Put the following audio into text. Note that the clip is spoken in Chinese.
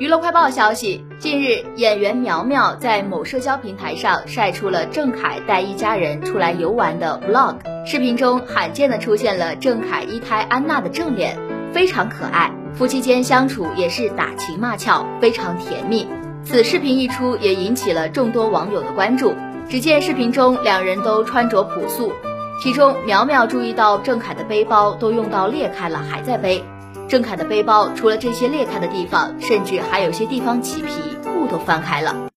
娱乐快报消息，近日演员苗苗在某社交平台上晒出了郑恺带一家人出来游玩的 vlog。视频中罕见的出现了郑恺一胎安娜的正脸，非常可爱。夫妻间相处也是打情骂俏，非常甜蜜。此视频一出，也引起了众多网友的关注。只见视频中两人都穿着朴素，其中苗苗注意到郑恺的背包都用到裂开了还在背。郑凯的背包除了这些裂开的地方，甚至还有些地方起皮，布都翻开了。